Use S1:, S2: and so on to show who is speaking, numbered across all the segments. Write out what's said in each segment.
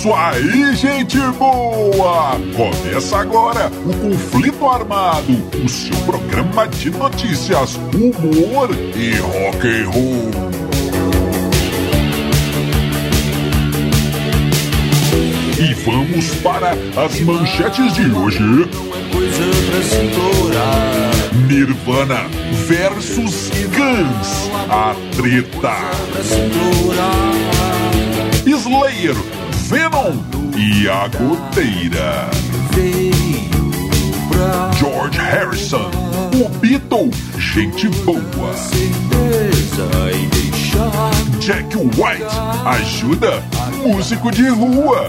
S1: isso aí, gente boa! Começa agora o Conflito Armado, o seu programa de notícias, humor e rock and roll. E vamos para as manchetes de hoje. Nirvana versus Guns, a treta. Slayer, Venom e a goteira. George Harrison, o Beatle, gente boa. Jack White, ajuda, músico de rua.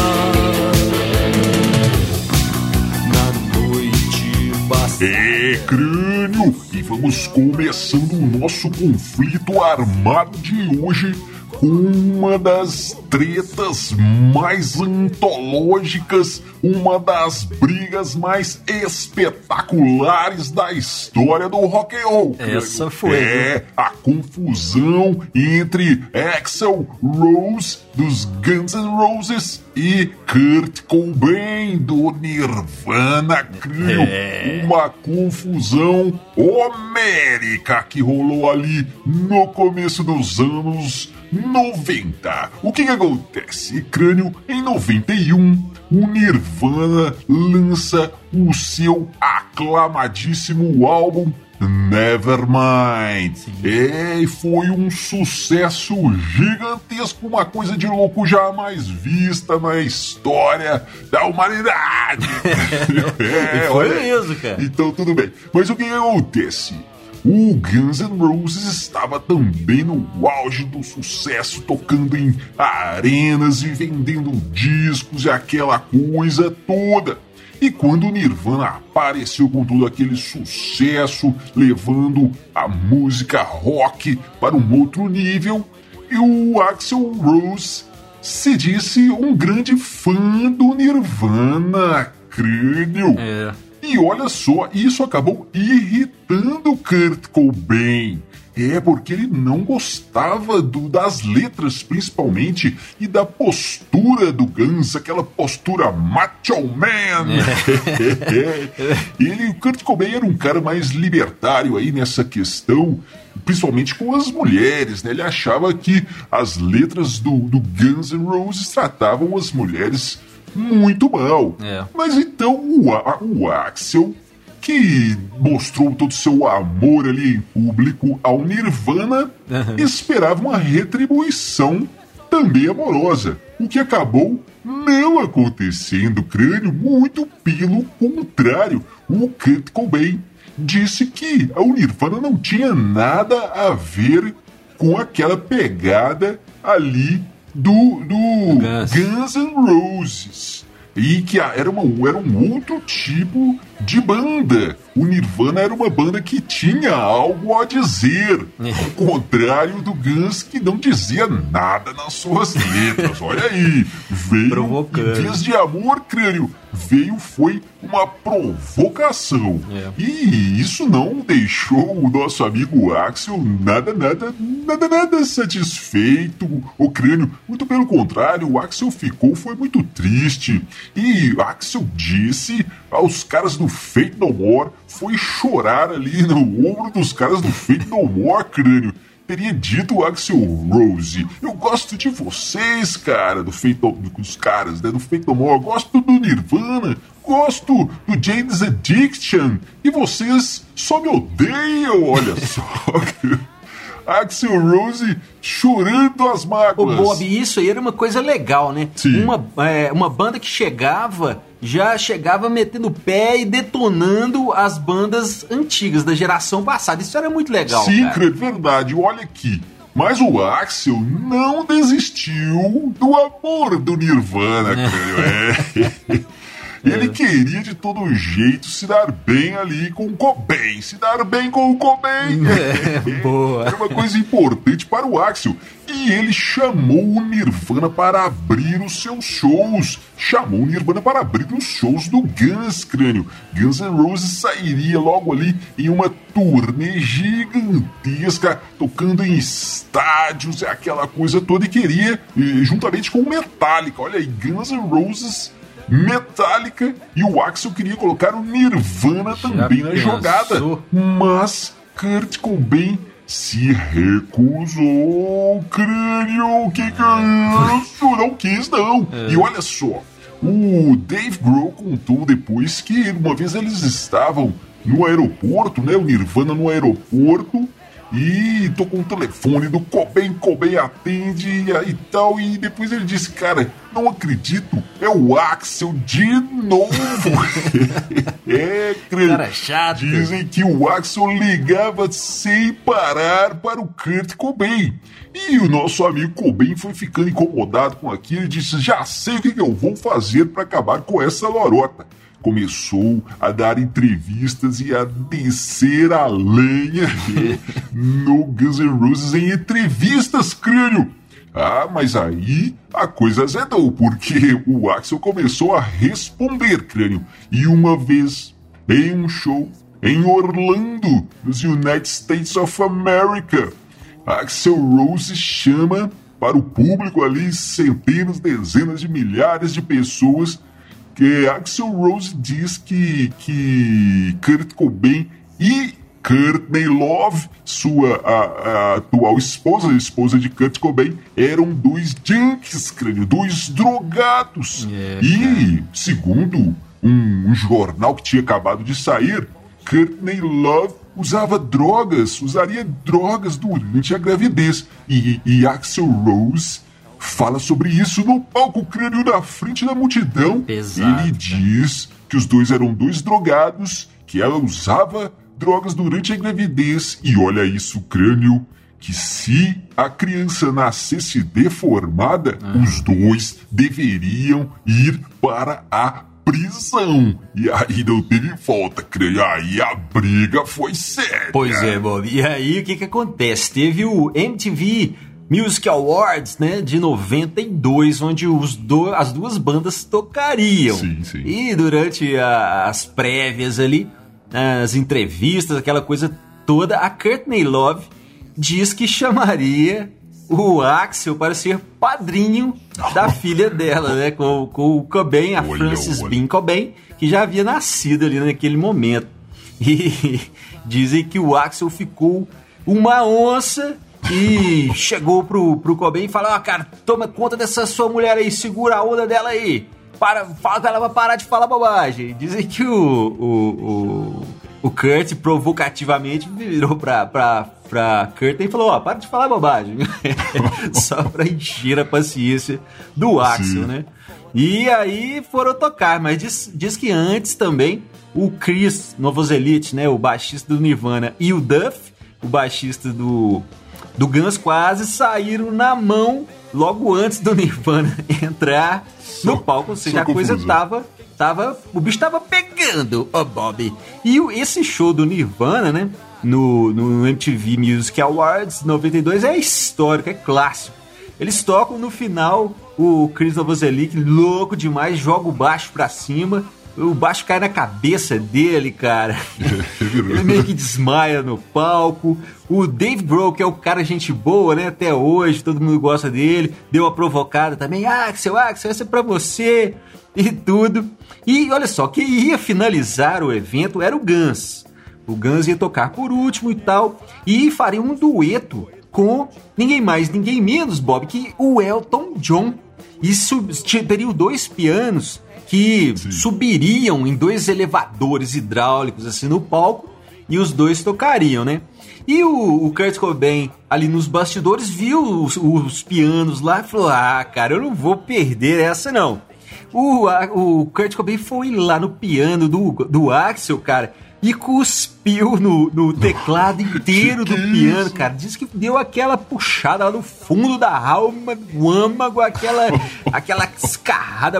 S1: É, crânio! E vamos começando o nosso conflito armado de hoje uma das tretas mais antológicas, uma das brigas mais espetaculares da história do rock and roll.
S2: Essa foi.
S1: É a confusão entre Axel Rose dos Guns N' Roses e Kurt Cobain do Nirvana. Crio é. uma confusão homérica que rolou ali no começo dos anos 90. O que, que acontece? Crânio, em 91, o Nirvana lança o seu aclamadíssimo álbum Nevermind. É, e foi um sucesso gigantesco, uma coisa de louco jamais vista na história da humanidade.
S2: é, foi olha, mesmo, cara.
S1: Então tudo bem. Mas o que acontece? O Guns N' Roses estava também no auge do sucesso, tocando em arenas e vendendo discos e aquela coisa toda. E quando o Nirvana apareceu com todo aquele sucesso, levando a música rock para um outro nível, e o Axel Rose se disse um grande fã do Nirvana, crânio.
S2: É.
S1: E olha só, isso acabou irritando Kurt Cobain. É porque ele não gostava do, das letras, principalmente, e da postura do Guns, aquela postura macho man. ele, o Kurt Cobain era um cara mais libertário aí nessa questão, principalmente com as mulheres, né? Ele achava que as letras do, do Guns N' Roses tratavam as mulheres muito mal.
S2: É.
S1: Mas então o, o Axel, que mostrou todo o seu amor ali em público ao Nirvana, uhum. esperava uma retribuição também amorosa. O que acabou não acontecendo, crânio, muito pelo contrário. O Kurt Cobain disse que o Nirvana não tinha nada a ver com aquela pegada ali do, do Guns. Guns N' Roses. E que era, uma, era um outro tipo de banda. O Nirvana era uma banda que tinha algo a dizer. Ao contrário do Guns, que não dizia nada nas suas letras. Olha aí. Veio,
S2: Provocando.
S1: vez de amor, crânio, veio foi uma provocação.
S2: É.
S1: E isso não deixou o nosso amigo Axel nada, nada, nada, nada satisfeito. O crânio, muito pelo contrário, o Axel ficou, foi muito triste. E Axel disse aos caras do Fate No More, foi chorar ali no ombro dos caras do Fate No More, crânio teria dito o Axel Rose. Eu gosto de vocês, cara, do feito dos caras, né? Do feito amor. Gosto do Nirvana. Gosto do James Addiction. E vocês só me odeiam, olha só. Axel Rose chorando as mágoas.
S2: Ô, Bob, isso aí era uma coisa legal, né?
S1: Sim.
S2: Uma, é, uma banda que chegava, já chegava metendo o pé e detonando as bandas antigas, da geração passada. Isso era muito legal.
S1: Sim,
S2: cara.
S1: verdade. Olha aqui. Mas o Axel não desistiu do amor do Nirvana, crânio. É. Ele queria de todo jeito se dar bem ali com o Cobain, se dar bem com o Cobain.
S2: É, boa.
S1: Era uma coisa importante para o Axel. E ele chamou o Nirvana para abrir os seus shows. Chamou o Nirvana para abrir os shows do Guns, crânio. Guns N' Roses sairia logo ali em uma turnê gigantesca, tocando em estádios, aquela coisa toda, e queria, juntamente com o Metallica. Olha aí, Guns N' Roses Metallica e o Axel queria colocar o Nirvana Já também na jogada, mas Kurt Cobain se recusou, crânio, que que é isso? Não quis não. É. E olha só, o Dave Grohl contou depois que uma vez eles estavam no aeroporto, né, o Nirvana no aeroporto, e tô com o telefone do Coben, Coben atende e tal. E depois ele disse, cara, não acredito, é o Axel de novo.
S2: é, cara chato.
S1: Dizem que o Axel ligava sem parar para o Kurt Cobain. E o nosso amigo Cobain foi ficando incomodado com aquilo e disse, já sei o que, que eu vou fazer para acabar com essa lorota começou a dar entrevistas e a descer a lenha no Guns N' Roses em entrevistas, crânio. Ah, mas aí a coisa azedou, porque o Axel começou a responder, crânio. E uma vez, em um show em Orlando, nos United States of America, Axel Rose chama para o público ali centenas, dezenas de milhares de pessoas que Axel Rose diz que, que Kurt Cobain e Courtney Love, sua a, a atual esposa, a esposa de Kurt Cobain, eram dois junkies, crânio, dois drogados. E, segundo um, um jornal que tinha acabado de sair, Courtney Love usava drogas, usaria drogas durante a gravidez. E, e Axel Rose fala sobre isso no palco crânio na frente da multidão.
S2: Exato.
S1: Ele diz que os dois eram dois drogados, que ela usava drogas durante a gravidez. E olha isso, crânio, que se a criança nascesse deformada, ah. os dois deveriam ir para a prisão. E aí não teve volta, crânio. Aí a briga foi séria.
S2: Pois é, Bob. E aí o que que acontece? Teve o MTV Music Awards, né, de 92, onde os do, as duas bandas tocariam.
S1: Sim, sim.
S2: E durante a, as prévias ali, as entrevistas, aquela coisa toda, a Courtney Love diz que chamaria o Axel para ser padrinho da filha dela, né, com, com o Cobain, a olha, Frances olha. Bean Cobain, que já havia nascido ali naquele momento. E dizem que o Axel ficou uma onça e chegou pro, pro Cobain e falou: Ó, cara, toma conta dessa sua mulher aí, segura a onda dela aí. Para, fala que ela vai parar de falar bobagem. Dizem que o, o, o, o Kurt provocativamente virou pra, pra, pra Kurt e falou: Ó, oh, para de falar bobagem. Só pra encher a paciência do Axel, Sim. né? E aí foram tocar, mas diz, diz que antes também o Chris Novoselic, né, o baixista do Nirvana, e o Duff, o baixista do do Guns quase saíram na mão logo antes do Nirvana entrar no palco, ou seja, a coisa tava, tava, o bicho tava pegando, ó oh Bob. E esse show do Nirvana, né, no, no MTV Music Awards 92 é histórico, é clássico. Eles tocam no final o Chris Novoselic, louco demais, joga o baixo pra cima, o baixo cai na cabeça dele, cara. Ele meio que desmaia no palco. O Dave Grohl, que é o cara gente boa, né? Até hoje, todo mundo gosta dele. Deu uma provocada também. Axel, Axel, essa é pra você. E tudo. E olha só, quem ia finalizar o evento era o Guns. O Guns ia tocar por último e tal. E faria um dueto com ninguém mais, ninguém menos, Bob, que o Elton John. Isso teriam dois pianos que Sim. subiriam em dois elevadores hidráulicos assim no palco e os dois tocariam, né? E o, o Kurt Cobain ali nos bastidores viu os, os, pianos lá e falou: Ah, cara, eu não vou perder essa não. O, a, o Kurt Cobain foi lá no piano do, do Axel, cara, e cuspiu no, no teclado inteiro do piano, cara. Diz que deu aquela puxada lá no fundo da alma, do âmago, aquela, aquela escarrada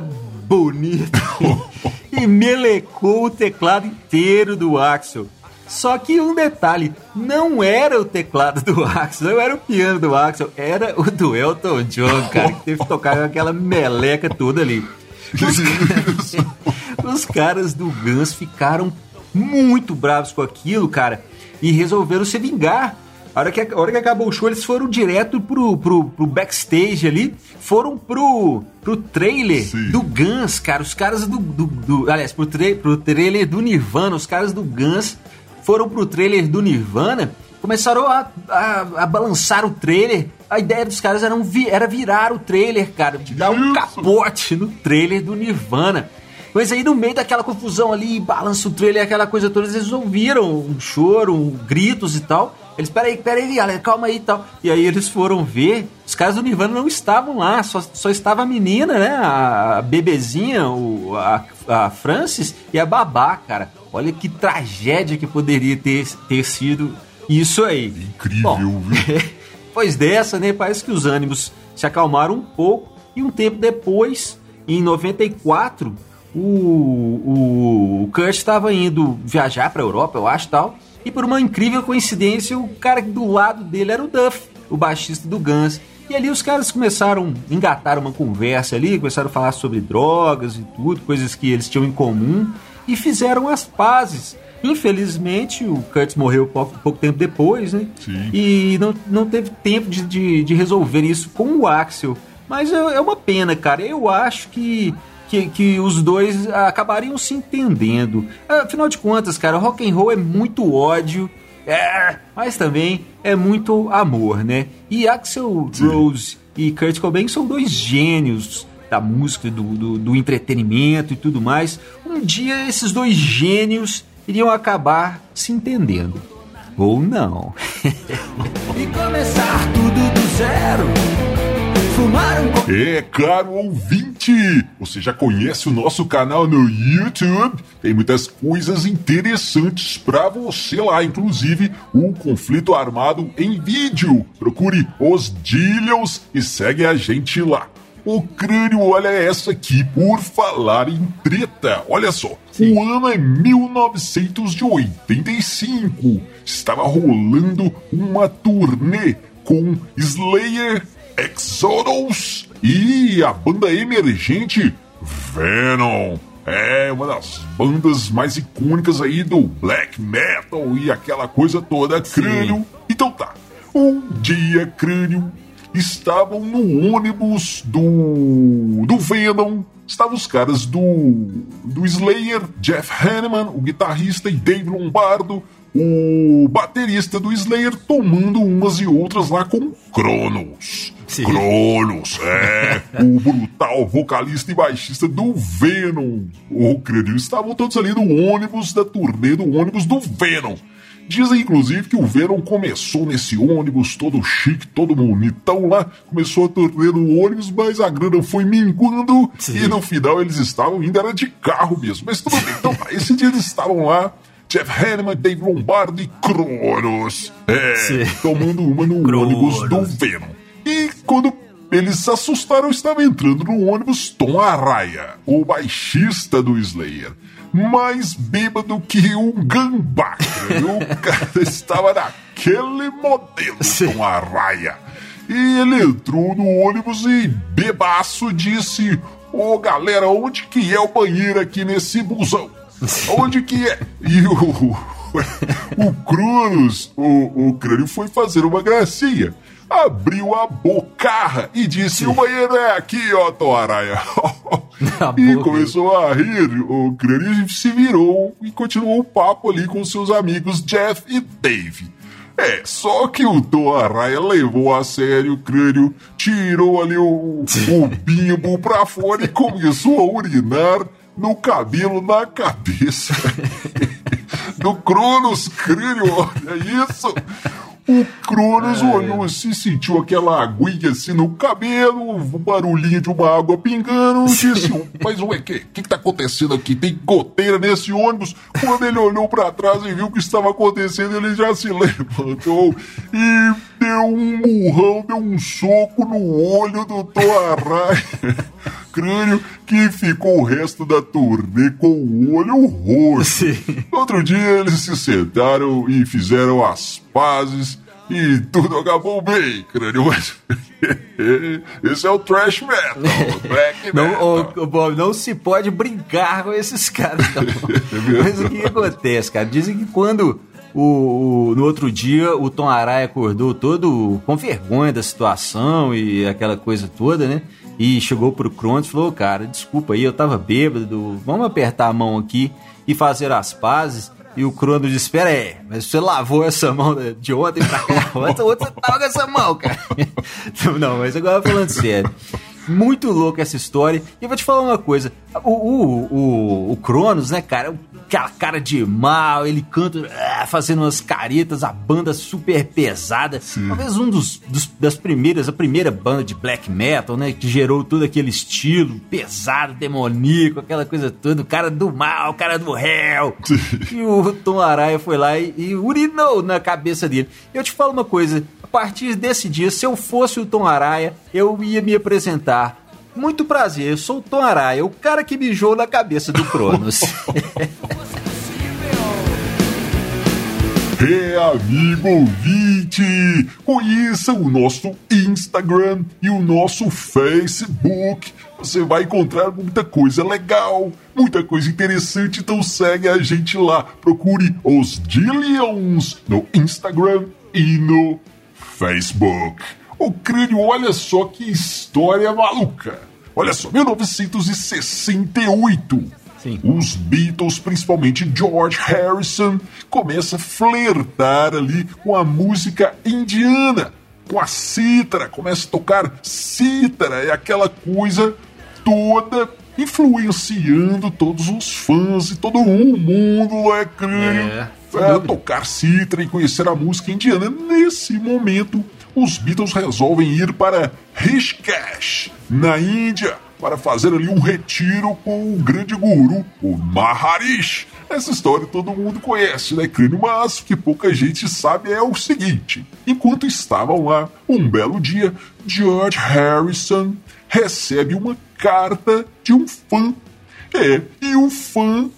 S2: bonita e melecou o teclado inteiro do Axel. Só que um detalhe, não era o teclado do Axel, não era o piano do Axel, era o do Elton John, cara, que teve que tocar aquela meleca toda ali. Os, os caras do Guns ficaram muito bravos com aquilo, cara, e resolveram se vingar. A hora que, a hora que acabou o show, eles foram direto pro, pro, pro backstage ali, foram pro, pro trailer Sim. do Guns, cara. Os caras do. do, do aliás, pro, tra pro trailer do Nirvana, os caras do Guns foram pro trailer do Nirvana, começaram a, a, a balançar o trailer. A ideia dos caras era, um, era virar o trailer, cara, de dar um capote no trailer do Nirvana. Mas aí no meio daquela confusão ali, balança o trailer, aquela coisa toda, eles ouviram um choro, um, gritos e tal. Eles, peraí, peraí, galera, calma aí e tal. E aí eles foram ver, os caras do Nirvana não estavam lá, só, só estava a menina, né? A bebezinha, o, a, a Francis e a babá, cara. Olha que tragédia que poderia ter, ter sido isso aí.
S1: Incrível, Bom, viu?
S2: pois dessa, né? Parece que os ânimos se acalmaram um pouco e um tempo depois, em 94, o, o, o Kurt estava indo viajar para a Europa, eu acho tal. E por uma incrível coincidência, o cara do lado dele era o Duff, o baixista do Guns. E ali os caras começaram a engatar uma conversa ali, começaram a falar sobre drogas e tudo, coisas que eles tinham em comum e fizeram as pazes. Infelizmente, o Curtis morreu pouco, pouco tempo depois, né? Sim. E não, não teve tempo de, de, de, resolver isso com o Axel. Mas é, é uma pena, cara. Eu acho que, que, que, os dois acabariam se entendendo. Afinal de contas, cara, rock and roll é muito ódio. É, mas também é muito amor, né? E Axel Rose e Kurt Cobain são dois gênios da música, do, do, do entretenimento e tudo mais, um dia esses dois gênios iriam acabar se entendendo. Ou não.
S1: e começar tudo do zero. Um... É, caro ouvinte, você já conhece o nosso canal no YouTube? Tem muitas coisas interessantes para você lá, inclusive o conflito armado em vídeo. Procure os Dillions e segue a gente lá. O crânio, olha essa aqui, por falar em treta. Olha só, Sim. o ano é 1985. Estava rolando uma turnê com Slayer, Exodus e a banda emergente Venom. É uma das bandas mais icônicas aí do black metal e aquela coisa toda, crânio. Sim. Então tá. Um dia, crânio estavam no ônibus do, do Venom. Estavam os caras do, do Slayer, Jeff Hanneman, o guitarrista, e Dave Lombardo, o baterista do Slayer, tomando umas e outras lá com Cronos. Sim. Cronos, é, o brutal vocalista e baixista do Venom. O creio estavam todos ali no ônibus da turnê do ônibus do Venom. Dizem, inclusive, que o Venom começou nesse ônibus todo chique, todo bonitão lá, começou a torner no ônibus, mas a grana foi minguando Sim. e no final eles estavam indo, era de carro mesmo. Mas tudo bem, então esse dia eles estavam lá, Jeff Hanneman, Dave Lombardo e Cronos, é, Sim. tomando uma no ônibus do Venom. E quando eles se assustaram, estava entrando no ônibus Tom Arraia, o baixista do Slayer mais bêbado que um gambá. o cara estava naquele modelo Sim. com a raia. E ele entrou no ônibus e bebaço disse: Ô oh, galera, onde que é o banheiro aqui nesse busão? Onde que é? E o, o Cronos, o, o crânio foi fazer uma gracinha abriu a bocarra e disse: O banheiro é aqui, ó, Toaraia. e começou a rir. O crânio se virou e continuou o papo ali com seus amigos Jeff e Dave. É, só que o Toaraia levou a sério o crânio, tirou ali o, o bimbo pra fora e começou a urinar no cabelo na cabeça do Cronos Crânio, olha isso! O Cronos olhou assim, sentiu aquela aguinha assim no cabelo, o barulhinho de uma água pingando, disse: Mas ué, o que, que, tá acontecendo aqui? Tem goteira nesse ônibus? Quando ele olhou para trás e viu o que estava acontecendo, ele já se levantou e deu um murrão, deu um soco no olho do Thor Arraia. Crânio que ficou o resto da turnê com o olho roxo. Sim. Outro dia eles se sentaram e fizeram as pazes e tudo acabou bem, crânio. Esse é o trash metal, o black
S2: não, metal. Ô, Bob, não se pode brincar com esses caras, não. É Mas o que acontece, cara? Dizem que quando o, o, no outro dia o Tom Araya acordou todo com vergonha da situação e aquela coisa toda, né? E chegou pro Cronos e falou: Cara, desculpa aí, eu tava bêbado, vamos apertar a mão aqui e fazer as pazes. E o Crono disse: Espera aí, mas você lavou essa mão de ontem pra cá? Ontem você tava com essa mão, cara. Não, mas agora falando sério. Muito louco essa história. E eu vou te falar uma coisa: o, o, o, o Cronos, né, cara, aquela cara de mal, ele canta uh, fazendo umas caretas, a banda super pesada. Sim. Talvez um dos, dos, das primeiras, a primeira banda de black metal, né? Que gerou todo aquele estilo pesado, demoníaco, aquela coisa toda, o cara do mal, o cara do réu. e o Tom Araya foi lá e, e urinou na cabeça dele. Eu te falo uma coisa, a partir desse dia, se eu fosse o Tom Araya, eu ia me apresentar muito prazer, eu sou o Tom Araya, o cara que mijou na cabeça do Cronos.
S1: É, amigo ouvinte, conheça o nosso Instagram e o nosso Facebook. Você vai encontrar muita coisa legal, muita coisa interessante, então segue a gente lá. Procure os Dillions no Instagram e no Facebook. Ô crânio, olha só que história maluca. Olha só, 1968. Sim. Os Beatles, principalmente George Harrison, começa a flertar ali com a música indiana, com a cítara, começa a tocar cítara, é aquela coisa toda influenciando todos os fãs e todo o mundo, é crânio, é, é tocar cítara e conhecer a música indiana. Nesse momento, os Beatles resolvem ir para Rishikesh, na Índia, para fazer ali um retiro com o grande guru, o Maharishi. Essa história todo mundo conhece, né, Crânio? Mas o que pouca gente sabe é o seguinte: enquanto estavam lá, um belo dia, George Harrison recebe uma carta de um fã. É, e o fã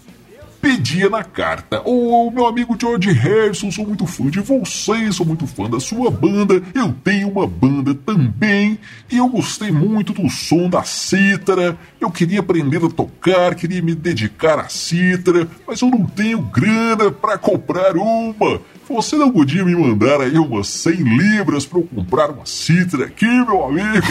S1: pedia na carta: Ô oh, meu amigo George Harrison, sou muito fã de você, sou muito fã da sua banda. Eu tenho uma banda também e eu gostei muito do som da cítara. Eu queria aprender a tocar, queria me dedicar à cítara, mas eu não tenho grana para comprar uma. Você não podia me mandar aí umas 100 libras para eu comprar uma cítara aqui, meu amigo?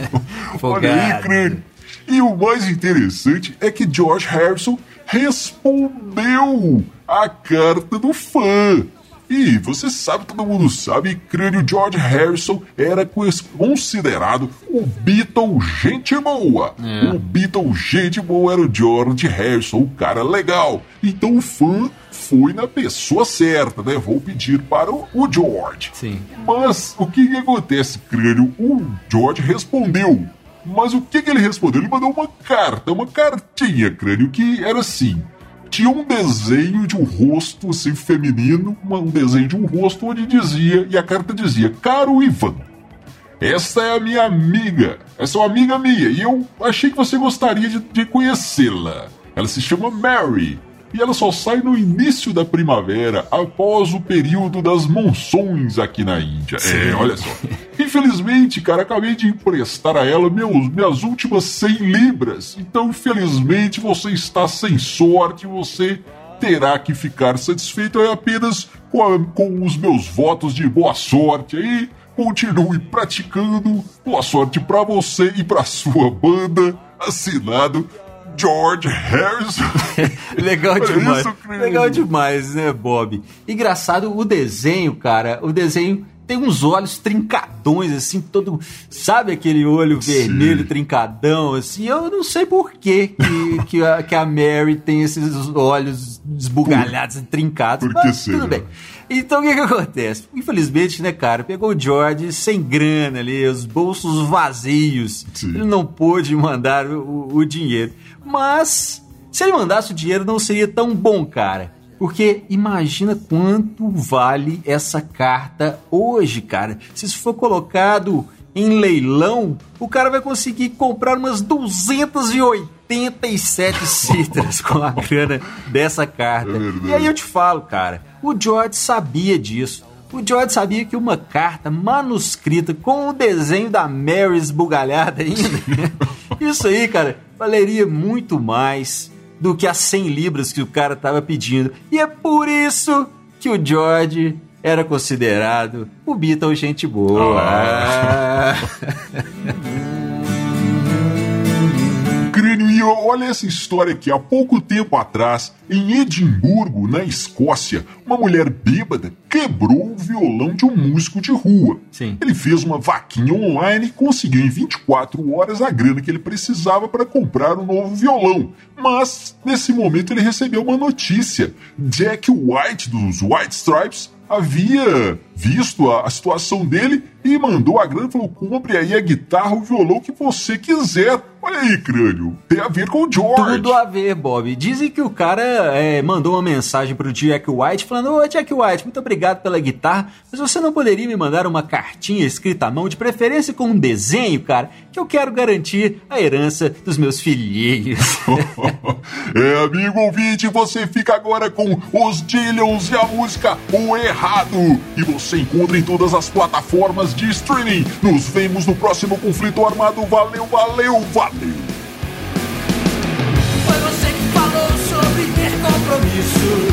S1: Olha aí, crânio. E o mais interessante é que George Harrison respondeu a carta do fã. E você sabe, todo mundo sabe, crânio George Harrison era considerado o Beatle gente boa. É. O Beatle gente boa era o George Harrison, o cara legal. Então o fã foi na pessoa certa, né? Vou pedir para o, o George.
S2: Sim.
S1: Mas o que, que acontece, crânio? O George respondeu mas o que, que ele respondeu? Ele mandou uma carta, uma cartinha, crânio, que era assim. Tinha um desenho de um rosto assim, feminino, um desenho de um rosto onde dizia, e a carta dizia: Caro Ivan, esta é a minha amiga, essa é uma amiga minha, e eu achei que você gostaria de, de conhecê-la. Ela se chama Mary e ela só sai no início da primavera, após o período das monções aqui na Índia. Sim. É, olha só. Infelizmente, cara, acabei de emprestar a ela meus, minhas últimas 100 libras. Então, infelizmente, você está sem sorte, você terá que ficar satisfeito apenas com, a, com os meus votos de boa sorte aí. Continue praticando. Boa sorte para você e para sua banda. Assinado George Harrison.
S2: Legal demais. Legal demais, né, Bob? Engraçado o desenho, cara. O desenho tem uns olhos trincadões, assim, todo. Sabe aquele olho Sim. vermelho trincadão, assim? Eu não sei por que, que, a, que a Mary tem esses olhos esbugalhados e trincados.
S1: Por que mas, tudo bem.
S2: Então o que, que acontece? Infelizmente, né, cara, pegou o George sem grana ali, os bolsos vazios. Sim. Ele não pôde mandar o, o dinheiro. Mas se ele mandasse o dinheiro, não seria tão bom, cara. Porque imagina quanto vale essa carta hoje, cara. Se isso for colocado em leilão, o cara vai conseguir comprar umas 287 citras com a grana dessa carta. É e aí eu te falo, cara, o George sabia disso. O George sabia que uma carta manuscrita com o desenho da Mary esbugalhada ainda, isso aí, cara, valeria muito mais do que as 100 libras que o cara estava pedindo. E é por isso que o George era considerado o Beatle gente boa. Ah.
S1: E olha essa história aqui. Há pouco tempo atrás, em Edimburgo, na Escócia, uma mulher bêbada quebrou o violão de um músico de rua.
S2: Sim.
S1: Ele fez uma vaquinha online e conseguiu em 24 horas a grana que ele precisava para comprar um novo violão. Mas, nesse momento, ele recebeu uma notícia. Jack White, dos White Stripes, havia visto a, a, situação dele e mandou a grana e falou: compre aí a guitarra, o violão que você quiser. Olha aí, crânio. Tem a ver com o George.
S2: Tudo a ver, Bob. Dizem que o cara é, mandou uma mensagem pro Jack White falando: Ô, Jack White, muito obrigado pela guitarra, mas você não poderia me mandar uma cartinha escrita à mão, de preferência com um desenho, cara, que eu quero garantir a herança dos meus filhinhos.
S1: é, amigo ouvinte, você fica agora com os Dillions e a música O Errado. E você encontra em todas as plataformas de streaming. Nos vemos no próximo conflito armado. Valeu, valeu, valeu!
S3: Foi você que falou sobre ter compromisso.